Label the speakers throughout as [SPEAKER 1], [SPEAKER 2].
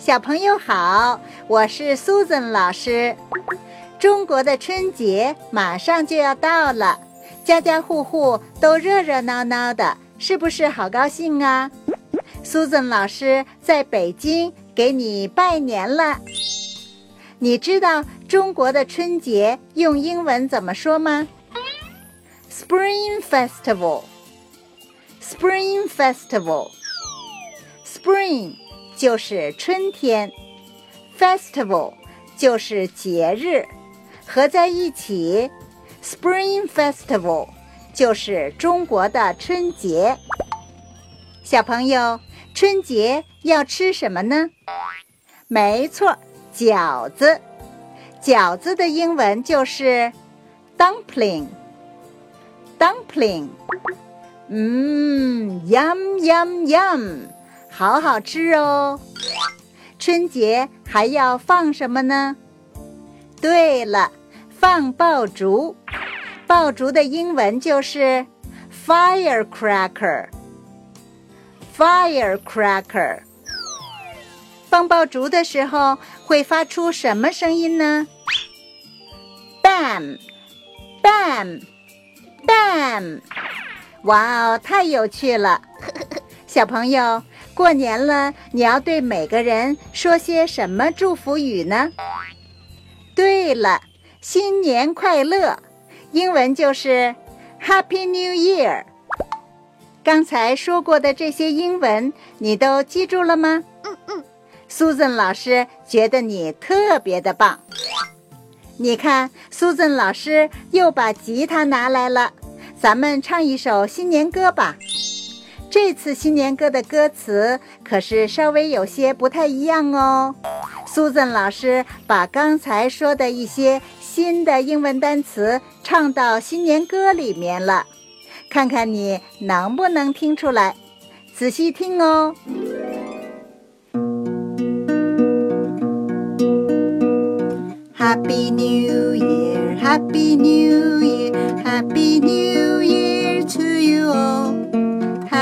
[SPEAKER 1] 小朋友好，我是 Susan 老师。中国的春节马上就要到了，家家户户都热热闹闹的，是不是好高兴啊？Susan 老师在北京给你拜年了。你知道中国的春节用英文怎么说吗？Spring Festival。Spring Festival。Spring 就是春天，Festival 就是节日，合在一起，Spring Festival 就是中国的春节。小朋友，春节要吃什么呢？没错，饺子。饺子的英文就是 dumpling。dumpling。嗯，yum yum yum。好好吃哦！春节还要放什么呢？对了，放爆竹。爆竹的英文就是 firecracker。firecracker。放爆竹的时候会发出什么声音呢？bam，bam，bam！哇哦，太有趣了，小朋友。过年了，你要对每个人说些什么祝福语呢？对了，新年快乐，英文就是 Happy New Year。刚才说过的这些英文，你都记住了吗？嗯嗯。Susan 老师觉得你特别的棒。你看，Susan 老师又把吉他拿来了，咱们唱一首新年歌吧。这次新年歌的歌词可是稍微有些不太一样哦。Susan 老师把刚才说的一些新的英文单词唱到新年歌里面了，看看你能不能听出来。仔细听哦。Happy New Year, Happy New Year, Happy New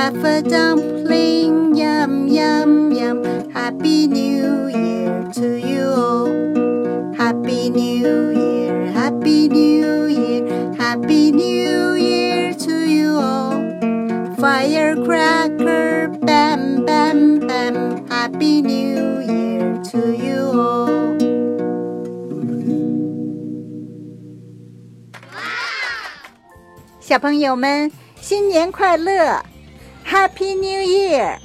[SPEAKER 1] Have a dumpling, yum, yum, yum. Happy New Year to you all. Happy New Year, Happy New Year, Happy New Year to you all. Firecracker, bam, bam, bam. Happy New Year to you all. 小朋友们，新年快乐 ！Happy New Year!